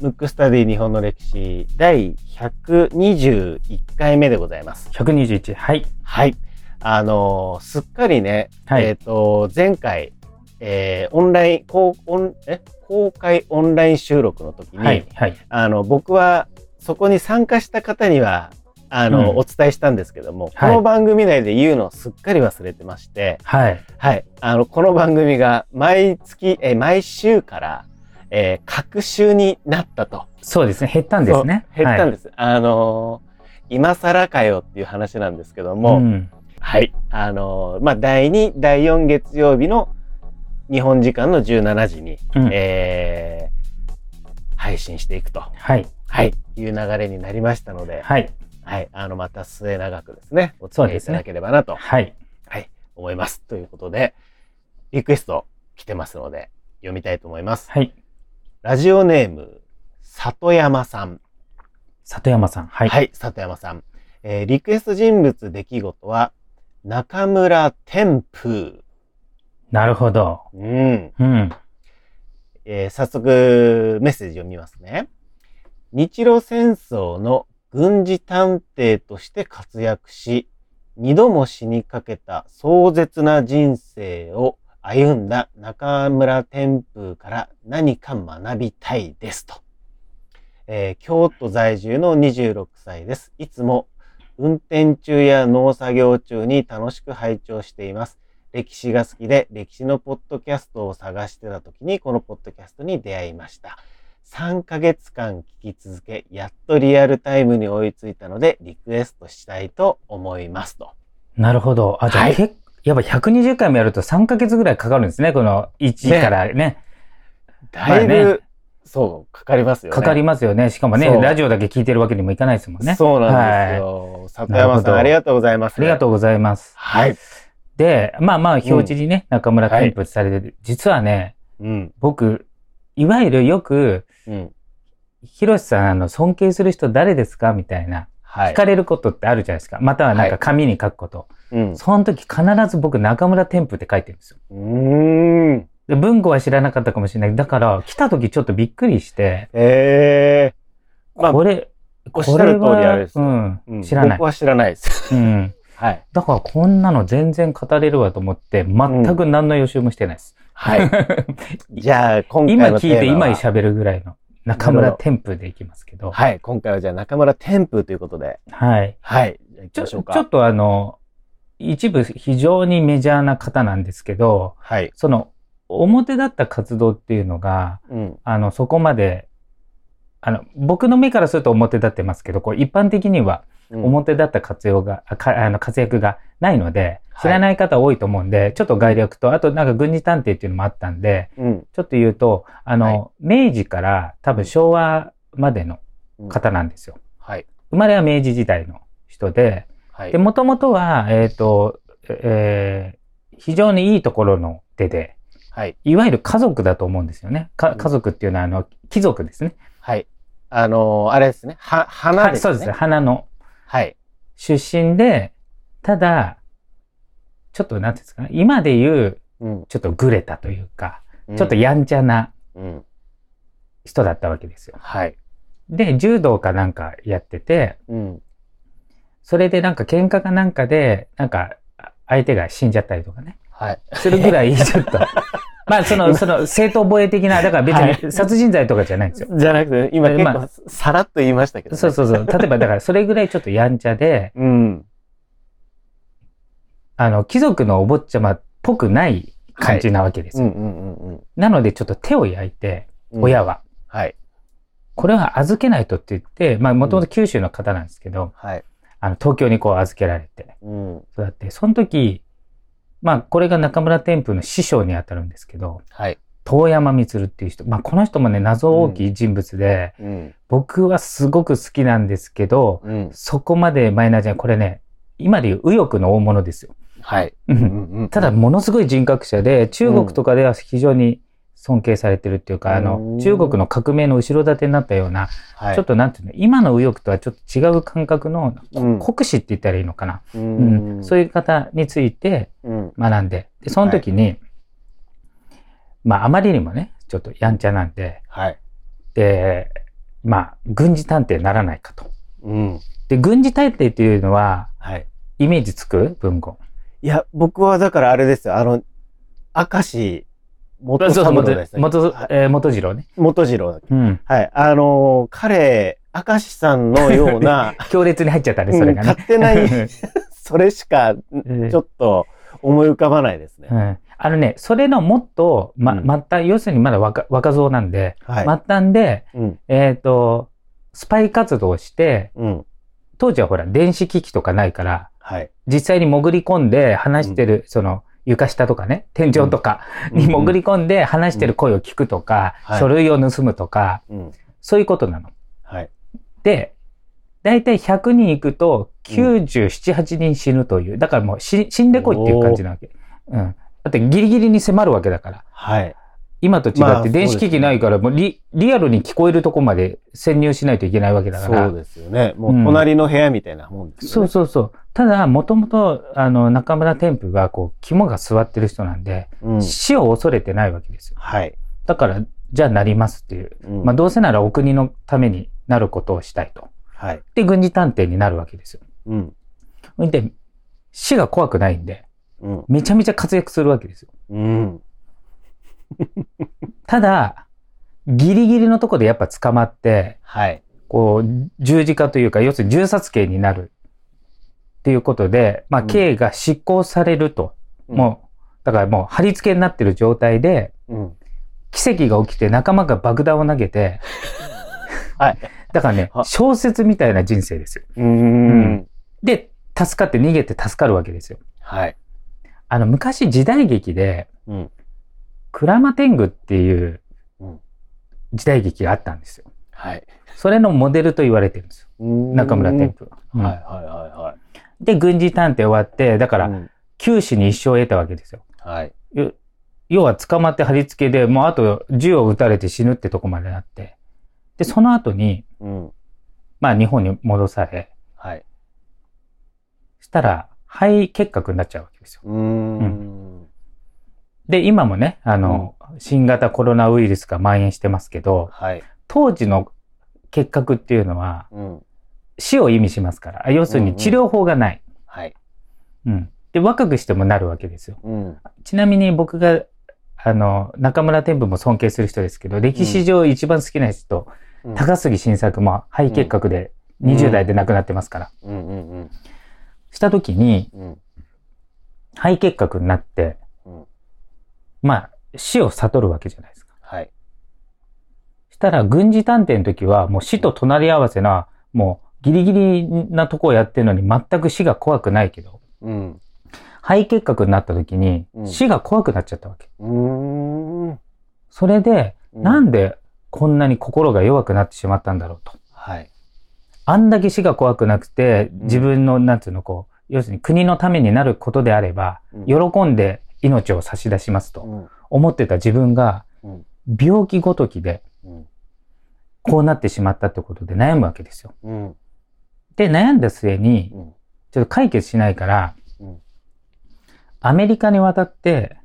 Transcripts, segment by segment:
ムックスタディ日本の歴史第121回目でございます。121。はい。はい。あのーすっかりね、はいえっ、と、前回、えーオンライン、公オンえ？公開オンライン収録の時に、はい。はい。あの、僕はそこに参加した方には、あの、うんお伝えしたんですけども、はいこの番組内で言うのをすっかり忘れてまして、はい。はい。あの、この番組が毎月、えー毎週から、えー、各週になったと。そうですね。減ったんですね。減ったんでです。あのー今更かよっていう話なんですけども、ん。はい。あのーまあ、第2、第4月曜日の日本時間の17時に、うんえー配信していくと、はい。はい、いう流れになりましたので、はい。はい。あの、また末永くですね、お付き合いいただければなと、はい。はい、思います。ということで、リクエスト来てますので、読みたいと思います。はい。ラジオネーム、里山さん。里山さん。はい。はい、里山さん。えーリクエスト人物出来事は、中村天風。なるほど。うん。うん。えー早速、メッセージ読みますね。日露戦争の軍事探偵として活躍し、二度も死にかけた壮絶な人生を歩んだ中村天風から何か学びたいですと。えー京都在住の26歳です。いつも運転中や農作業中に楽しく拝聴しています。歴史が好きで歴史のポッドキャストを探してた時にこのポッドキャストに出会いました。3ヶ月間聞き続け、やっとリアルタイムに追いついたのでリクエストしたいと思いますと。なるほど。あ、じゃあ、はい結やっぱ120回もやると3ヶ月ぐらいかかるんですね。この1からね。だいぶ、まあねそう、かかりますよね。かかりますよね。しかもねラジオだけ聞いてるわけにもいかないですもんね。そうなんですはいよ。里山さん、ありがとうございます。ありがとうございます。はい。で、まあまあ、表示にね、中村添付されてる。実はね、うん。僕、いわゆるよく、うん。ヒロシさん、あの、尊敬する人誰ですか？みたいな、はい。聞かれることってあるじゃないですか。またはなんか紙に書くこと。うん。その時必ず僕、中村添付って書いてるんですよ。うーん。で文庫は知らなかったかもしれない。だから、来た時ちょっとびっくりして、ええまあこれ、おっしゃる通りあれですようん、うん知らない僕。は知らないです。うん。はい。だからこんなの全然語れるわと思って、全く何の予習もしてないです。はい。じゃあ、今回は聞いて今喋るぐらいの中村添付でいきますけど。はい。今回はじゃあ中村天風ということで。はい。はい。じゃあ行きちょ、ましょうか。ちょっとあの、一部非常にメジャーな方なんですけど、はい。その、表だった活動っていうのが、うん。あの、そこまで、あの、僕の目からすると表立ってますけど、こう一般的にはうん表立った活用が、あかあの活躍がないので、はい知らない方多いと思うんで、ちょっと概略と、あとなんか軍事探偵っていうのもあったんで、うん。ちょっと言うと、あの、明治から多分昭和までのうん方なんですよ。はい。生まれは明治時代の人で、はい。で、もともとは、えっ、と、えー非常にいいところの出で、はい。いわゆる家族だと思うんですよね。かうん家族っていうのは、あの、貴族ですね。はい。あのーあれですね。は、花ですね。はいそうですね。花のはい。出身で、ただ、ちょっとなんていうんですかね。今で言う、うん。ちょっとグレたというか、うんちょっとやんちゃなうん。人だったわけですよ。はい。で、柔道かなんかやってて、うん。それでなんか喧嘩かなんかで、なんか相手が死んじゃったりとかね。はい。するぐらいちょっと。まあその、その正当防衛的な、だから別はに殺人罪とかじゃないんですよ。じゃなくて、今結ま構さらっと言いましたけどね。そうそうそう。例えばだからそれぐらいちょっとやんちゃで、うん。あの、貴族のお坊ちゃまっぽくない感じなわけですよ。うんうんうんうん。なのでちょっと手を焼いて、うん親は。はい。これは預けないとって言って、まあもともと九州の方なんですけど、はい。あの、東京にこう預けられて、うん。そうやって、その時、まあこれが中村天風の師匠にあたるんですけど、はい。遠山光っていう人、まあこの人もね、謎大きい人物で、うん。僕はすごく好きなんですけど、うん。そこまでマイナーじゃない。これね、今でいう右翼の大物ですよ。はい。ただ、ものすごい人格者で、中国とかでは非常に尊敬されてるっていうか、あうのん、中国の革命の後ろ盾になったような、はい。ちょっとなんていうの、今の右翼とはちょっと違う感覚の、うん国士って言ったらいいのかな。ううんん。そういう方についてうん。学んで、で、その時に、まああまりにもね、ちょっとやんちゃなんで、はい。で、まあ、軍事探偵にならないかと。うん。で、軍事探偵っていうのは、はい。イメージつく？文言。いや、僕はだからあれですよ。あの、明石元三郎ですね。元、はいえー元次郎ね。元次郎。うん。はい。あのー彼、明石さんのような、強烈に入っちゃったね、それがね。うん勝手ない それしか、うんちょっと思い浮かばないですね。うんあのね、それのもっと、ま、うん末端、要するにまだ若若造なんで、はい。末端で、うん。えっ、と、スパイ活動をして、うん。当時はほら、電子機器とかないから、はい。実際に潜り込んで話してる、その、床下とかね、天井とかに潜り込んで話してる声を聞くとか、はい書類を盗むとか、うん。そういうことなの。はい。で、だいたい100人行くと97、8人死ぬという。だからもう死死んでこいっていう感じなわけ。うん。だってギリギリに迫るわけだから。はい。今と違まあって電子機器ないから、もうリリアルに聞こえるとこまで潜入しないといけないわけだから。そうですよね。もう隣の部屋みたいなもんですそうよね。そうそう。ただ、もともと、あの、中村天風は、こう、肝が座ってる人なんで、うん。死を恐れてないわけですよ。はい。だから、じゃあなりますっていう。うんまあ、どうせならお国のためになることをしたいと。はい。で、軍事探偵になるわけですよ。うん。で、死が怖くないんで、うん。めちゃめちゃ活躍するわけですよ。うん。ただ、ギリギリのとこでやっぱ捕まって、はい。こう、十字架というか、要するに銃殺刑になるっていうことで、まあ、うん刑が執行されると。もう、だからもう貼り付けになってる状態で、うん。うん。奇跡が起きて仲間が爆弾を投げて、はい。だからねあ、小説みたいな人生ですよ。うーん。で、助かって逃げて助かるわけですよ。はい。あの、昔時代劇で、うん。クラマテングっていううん時代劇があったんですよ。はい。それのモデルと言われてるんですよ。中村天風は。うんはいはいはいはい。で、軍事探偵終わって、だから、うん九死に一生を得たわけですよ。はい。よ要は捕まって貼り付けで、もうあと銃を撃たれて死ぬってとこまでなって。で、その後に、うん。まあ日本に戻され、はい。したら肺結核になっちゃうわけですよ。うーん。で、今もね、あの、新型コロナウイルスが蔓延してますけど、はい。当時の結核っていうのはうん。死を意味しますから、あ要するに治療法がない。はい。うん。で、若くしてもなるわけですよ。うん。ちなみに僕が、あの、中村天風も尊敬する人ですけど、歴史上一番好きな人、うん高杉晋作も肺結核でうん20代で亡くなってますから。うんうんうん。した時に、うん。肺結核になって、うんまあ、死を悟るわけじゃないですか。はい。したら、軍事探偵の時は、もう死と隣り合わせな、もうギリギリなとこをやってるのに全く死が怖くないけど、うん。肺結核になった時にうん死が怖くなっちゃったわけ。うーん。それで、うなんでこんなに心が弱くなってしまったんだろうと。はい。あんだけ死が怖くなくて、ん自分の、なんていうの、こう、要するに国のためになることであれば、うん喜んで命を差し出しますとうん。思ってた自分がうん、病気ごときでうん。こうなってしまったってことで悩むわけですよ。うん。で、悩んだ末に、うん。ちょっと解決しないから、うんアメリカに渡って。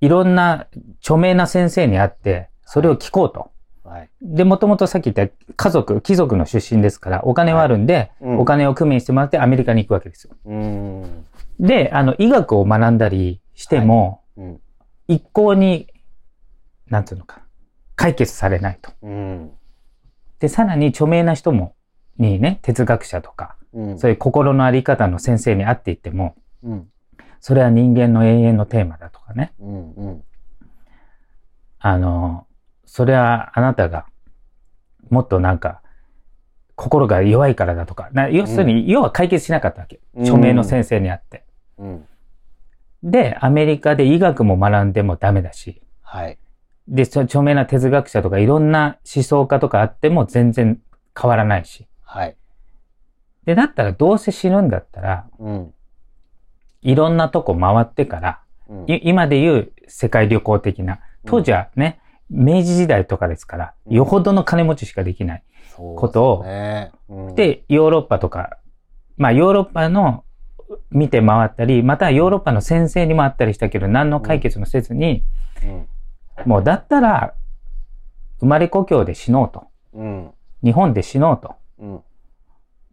いろんな著名な先生に会って、それを聞こうと。はい。で、もともとさっき言った家族、貴族の出身ですから、お工はあるんで、うんお金を工面してもらってアメリカに行くわけですよ。うーん。で、あの、医学を学んだりしても、うん。一向に、なんていうのかな、解決されないと。うん。で、さらに著名な人も、にね、哲学者とか、うん。そういう心のあり方の先生に会っていっても、うん。それは人間の永遠のテーマだとかね。うん。うん。あの、それはあなたが、もっとなんか、心が弱いからだとか、な要するに、要は解決しなかったわけ。うん著名の先生に会って。うん。で、アメリカで医学も学んでもダメだし、はい。で、著名な哲学者とかいろんな思想家とかあっても全然変わらないし。はい。で、だったらどうせ死ぬんだったら、うん。いろんなとこ回ってから、うんい今で言う世界旅行的な、当時はね、明治時代とかですから、うんよほどの金持ちしかできない。ことをで、ヨーロッパとか、まあヨーロッパの見て回ったり、またはヨーロッパの先生にもあったりしたけど、何の解決もせずに、うん。もうだったら、生まれ故郷で死のうと。うん。日本で死のうと。うん。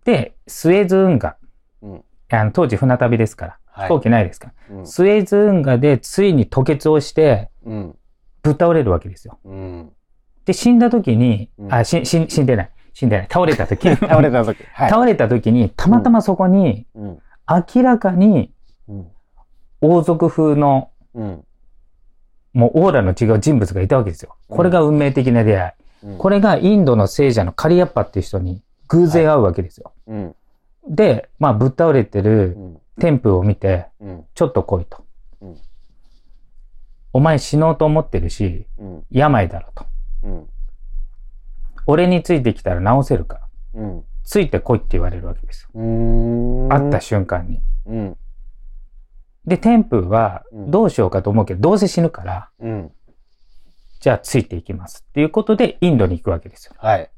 で、スエズ運河。うん。あの当時船旅ですから。はい飛行機ないですから。うん。スエズ運河でついに吐血をして、うん。ぶっ倒れるわけですよ。うん。で、死んだ時に、うんあ、し、し、死んでない。死んでない。倒れた時 倒れた時。はい。倒れた時に、たまたまそこに、うん。明らかにうん。王族風の、うん。もうオーラの違う人物がいたわけですよ。これが運命的な出会い。うん。これがインドの聖者のカリアッパっていう人に偶然会うわけですよ。うん。で、まあ、ぶっ倒れてうるん。天風を見て、うん。ちょっと来いと。うんお前死のうと思ってるし、うん。病だろと。うん。俺についてきたら治せるから。うん。ついて来いって言われるわけですよ。会った瞬間に。うん。で、天風はうんどうしようかと思うけど、どうせ死ぬから、うん。じゃあついていきます。っていうことで、インドに行くわけですよ。はい。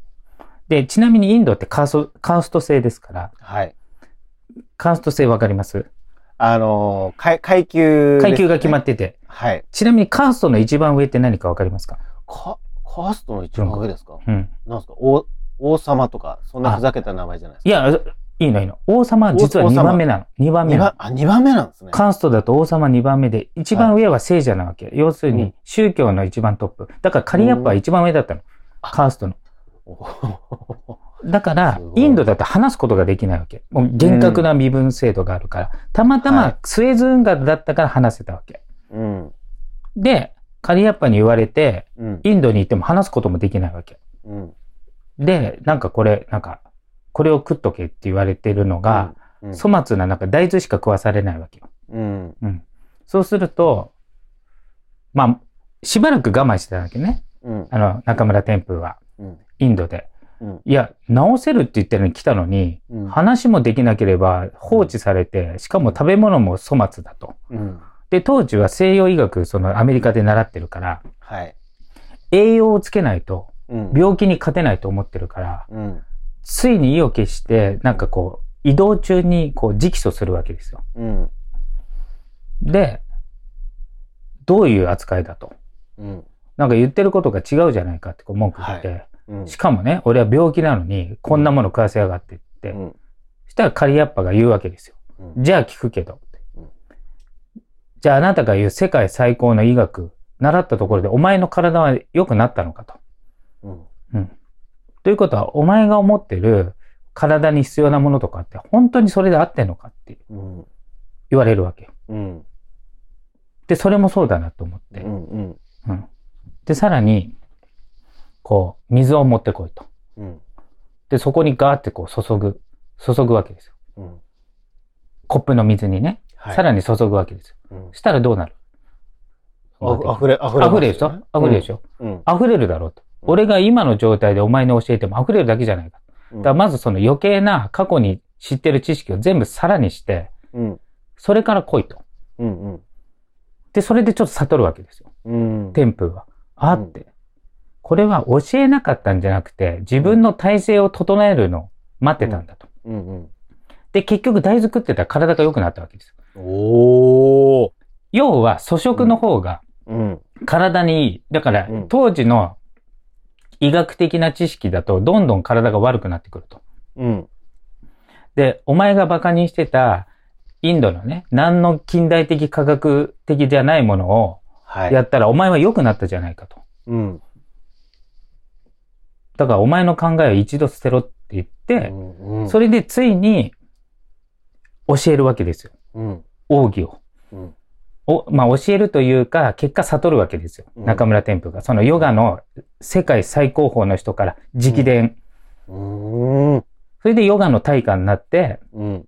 で、ちなみにインドってカースト、カースト制ですから、はい。カースト制わかります？あのー、階階級ね、階級が決まってて。はい。ちなみにカーストの一番上って何かわかりますか？か、カーストの一番上ですか、うん。なんですか？王、王様とか、そんなふざけた名前じゃないですか。いや、いいのいいの。王様は実は2王王様番目なの。2番目あ、二番目なんですね。カーストだと王様2番目で、一番上は聖者なわけ。要するにうん宗教の一番トップ。だからカリアッパは一番上だったの。カーストの。だからインドだと話すことができないわけ。もう厳格な身分制度があるから。たまたはいまスエズ運河だったから話せたわけ。うん。で、カリアッパに言われて、うん。インドに行っても話すこともできないわけ。うん。で、なんかこれ、なんか、これを食っとけって言われてるのが、うん、粗末ななんか大豆しか食わされないわけよ。うん。うん。そうすると、まあ、しばらく我慢してたわけね。うん。あの、中村天風は、うん。インドで。うん。いや、治せるって言ってるのに来たのに、うん。話もできなければ放置されて、しかも食べ物も粗末だと。うん。で、当時は西洋医学、そのアメリカで習ってるから、はい。栄養をつけないとうん。病気に勝てないと思ってるから、うん。ついに意を決して、なんかこう、移動中にこう直訴するわけですよ。うん。で、どういう扱いだと？うん。なんか言ってることが違うじゃないかってこう文句言って、うん。しかもね、俺は病気なのに、こんなもの食わせやがってって、うん。そしたらカリアッパが言うわけですよ。うん。じゃあ聞くけどうん。じゃああなたが言う世界最高の医学、習ったところでお前の体は良くなったのかと。うん。うん。ということは、お前が思ってる体に必要なものとかって本当にそれで合ってんのかってうん。言われるわけよ。うん。で、それもそうだなと思って。うん。うん。うん。で、さらに、こう、水を持ってこいと。うん。で、そこにガーってこう注ぐ、注ぐわけですよ。うん。コップの水にね。はい。さらに注ぐわけですよ。うん。したらどうなるあ溢れ、溢れ。溢れるでしょ？溢れるでしょ、うん。溢れるだろうと。うん俺が今の状態でお前に教えても溢れるだけじゃないか。うん。だからまずその余計な過去に知ってる知識を全部さらにして、うん。それから来いと。うん。うん。で、それでちょっと悟るわけですよ。うん。天風は。あって。これは教えなかったんじゃなくて、自分の体制を整えるのを待ってたんだと。うん。うん。で、結局大豆食ってたら体が良くなったわけですよ。おー。要は粗食の方がうん。体にいい。だからうん当時の医学的な知識だとどんどん体が悪くなってくると。うん。で、お前が馬鹿にしてたインドのね、何の近代的科学的じゃないものをはい。やったらお前は良くなったじゃないかと。うん。だからお前の考えを一度捨てろって言って、うん。それでついに教えるわけですよ。うん。奥義を。うん。お、まあ、教えるというか、結果悟るわけですよ。うん中村天風が。そのヨガの世界最高峰の人から直伝。うん。それでヨガの大家になって、うん。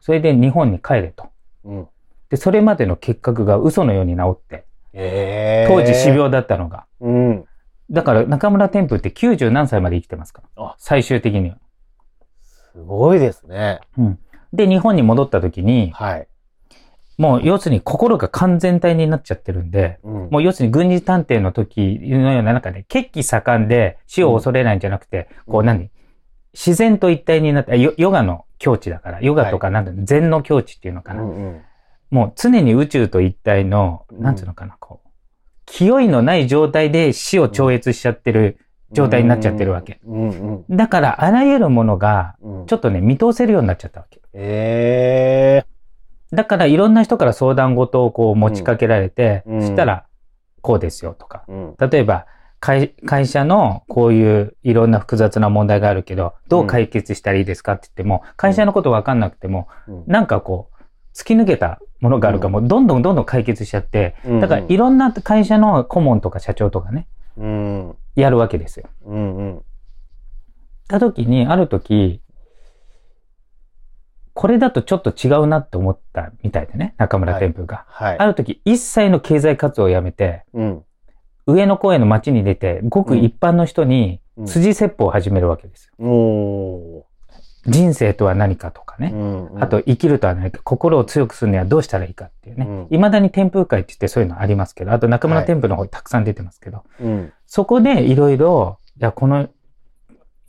それで日本に帰れと。うん。で、それまでの結核が嘘のように治って、ええ。当時死。病だったのが。うん。だから中村天風って90何歳まで生きてますから。あ最終的には。すごいですね。で、日本に戻った時に、はい。もう要するに心が完全体になっちゃってるんで、うん。もう要するに軍事探偵の時のような中で、血気盛んで死を恐れないんじゃなくて、こう何？自然と一体になって、ヨヨガの境地だから、ヨガとかなんだ、禅の境地っていうのかな。うんうんもう常に宇宙と一体の、うんなんていうのかな、こう、清いのない状態で死を超越しちゃってる状態になっちゃってるわけ。うんうんだから、あらゆるものが、うん。ちょっとね、見通せるようになっちゃったわけ。えだから、いろんな人から相談事をこう持ちかけられて、うんそしたら、こうですよとか。えうん。例えば、会会社のこういういろんな複雑な問題があるけど、どう解決したらいいですかって言っても、会社のことわかんなくても、うんなんかこう、突き抜けたものがあるから、もうどんどんどんどん解決しちゃって、だからいろんな会社の顧問とか社長とかね、うん。やるわけですよ。うんうん。た時に、ある時、これだとちょっと違うなって思ったみたいでね、中村天風が。はい。ある時、一切の経済活動をやめて、うん。上野公園の街に出て、ごく一般の人にうん辻説法を始めるわけですよ。お人生とは何かとかー。ね。うんあと、、生きるとは何か、心を強くするにはどうしたらいいかっていうねうん。未だに天風会って言ってそういうのありますけど、あと中村天風の方にたくさん出てますけど、うん。そこでいろいろ、いや、この、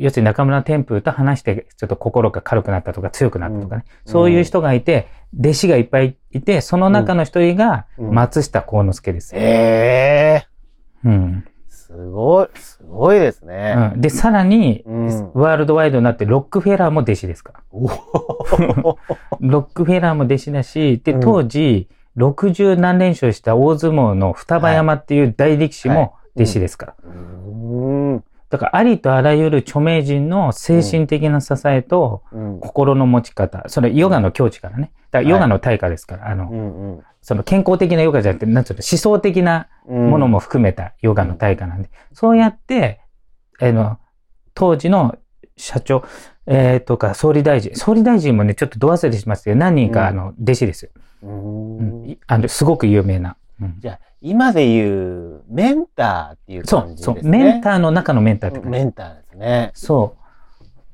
要するに中村天風と話して、ちょっと心が軽くなったとか強くなったとかね。うんそういう人がいて、弟子がいっぱいいて、その中の一人がうん松下幸之助ですよ。ええうん。すごい、すごいですね。うん。で、さらに、うんワールドワイドになってロックフェラーも弟子ですから。ロックフェラーも弟子だし、で、うん当時、60何連勝した大相撲の双葉山っていう大力士も弟子ですから。うん。だから、ありとあらゆる著名人の精神的な支えと、うん。心の持ち方、それヨガの境地からね。だからヨガの対価ですから、あの、うんうんその健康的なヨガじゃなくて、なんつうの、思想的なうん。ものも含めたヨガの対価なんで、そうやって、あの、当時の社長、えー、とか総理大臣、総理大臣もね、ちょっとど忘れしますけど、何人か、うんあの、弟子ですよ。うん。うんいあの、すごく有名な。うんじゃあ、今で言う、メンターっていうそう、感じですね。そう、メンターの中のメンターって感じメンターですね。そう。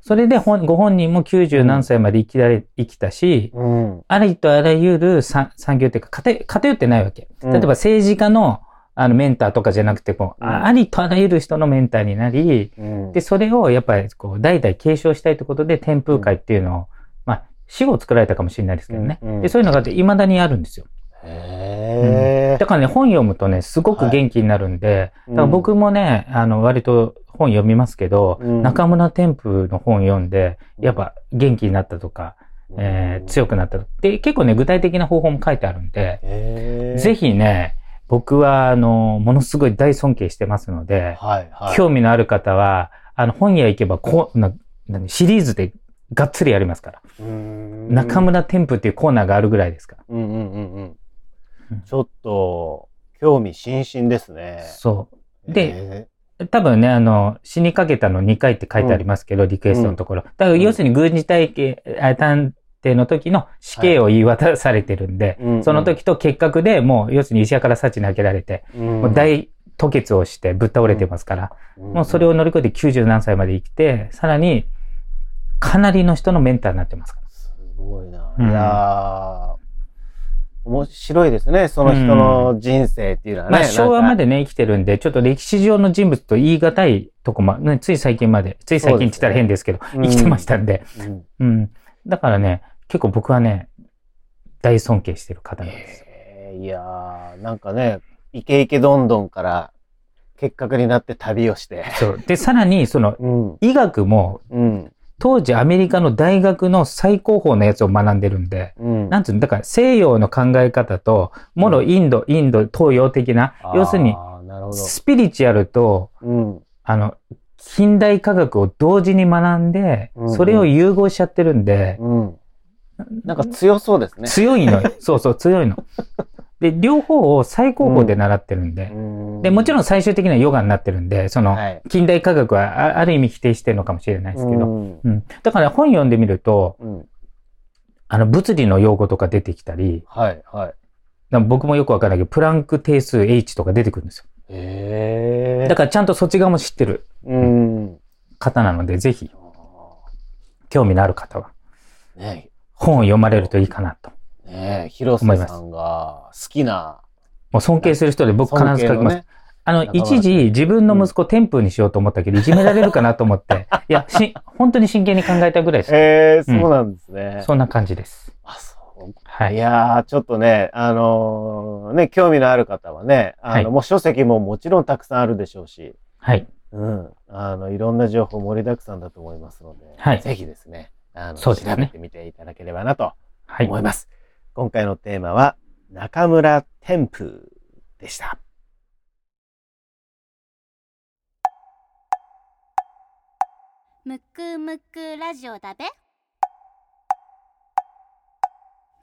それで本、ご本人も90何歳まで生きられ、生きたし、うん。ありとあらゆる産産業っていうか、偏偏ってないわけ。うん例えば政治家の、あの、メンターとかじゃなくて、こう、うんあありとあらゆる人のメンターになり、うんで、それをやっぱり、こう、代々継承したいということで、天風会っていうのを、まあ、死後作られたかもしれないですけどね。うんうんで、そういうのがあって、未だにあるんですよ。へえだ。からね、本読むとね、すごく元気になるんで、うんだから僕もね、あの、割と本読みますけど、うん中村天風の本読んで、やっぱ元気になったとか、えー強くなったとか。で、結構ね、具体的な方法も書いてあるんで、ぜ。ひね、僕は、あの、ものすごい大尊敬してますので、はいはい。興味のある方は、あの、本屋行けば、こう、な、何シリーズでがっつりやりますから。中村天風っていうコーナーがあるぐらいですから。うんうんうんうんうん。ちょっと、興味津々ですね。そう。で、へ多分ね、あの、死にかけたの2回って書いてありますけど、リクエストのところ。だから要するに軍事体系、あ探偵の時の死刑を言い渡されてるんで、ーうんうん。その時と結核でもう、要するに医者から幸に開けられて、うん。もう大吐血をしてぶっ倒れてますから、もうそれを乗り越えて90何歳まで生きて、さらに、かなりの人のメンターになってますから。すごいな。うん。いやー面白いですね。その人の人生っていうのはね。まあ昭和まで。でね、生きてるんで、ちょっと歴史上の人物と言い難いとこま、ね、つい最近まで、つい最近って言ったら変ですけど、生きてましたんで、うんうん。だからね、結構僕はね、大尊敬してる方なんです。いやーなんかね、イケイケどんどんから結核になって旅をして。そう。で、さらに、その、うん。医学も、うん。当時アメリカの大学の最高峰のやつを学んでるんで、うん。なんつうの、だから西洋の考え方と、もろインド、インド、東洋的な、要するに。スピリチュアルと、うん。あの、近代科学を同時に学んでうんう、んそれを融合しちゃってるんで、うん。なんか強そうですね。強いのよ。そうそう、強いの。で、両方を最高峰で習ってるんで、で、もちろんん最終的にはヨガになってるんで、その、はい近代科学はあある意味否定してるのかもしれないですけど、うんうん。だから本読んでみると、うん。あの、物理の用語とか出てきたり、はい、はい。僕もよくわからないけど、プランク定数 H とか出てくるんですよ。へえ。だからちゃんとそっち側も知ってるうん。方なので、ぜひ、興味のある方は、ね本を読まれるといいかなと。え、ねえ、広瀬さんが好きな、もう尊敬する人で僕必ず書きます。あの、一時自分の息子天風にしようと思ったけど、いじめられるかなと思って、いや、し、本当に真剣に考えたぐらいです。えー、そうなんですね。そんな感じです。あ、そう。はいい。やー、ちょっとね、あのーね、興味のある方はね、あの、はいもう書籍ももちろんたくさんあるでしょうし、はい。うん。あの、いろんな情報盛りだくさんだと思いますので、はいぜひですね、あの、そうですね調べてみていただければなとはい。思います。今回のテーマは、中村天風でした。むくむくラジオだべ。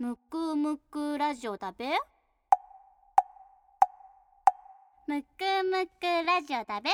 むくむくラジオだべ。むくむくラジオだべ。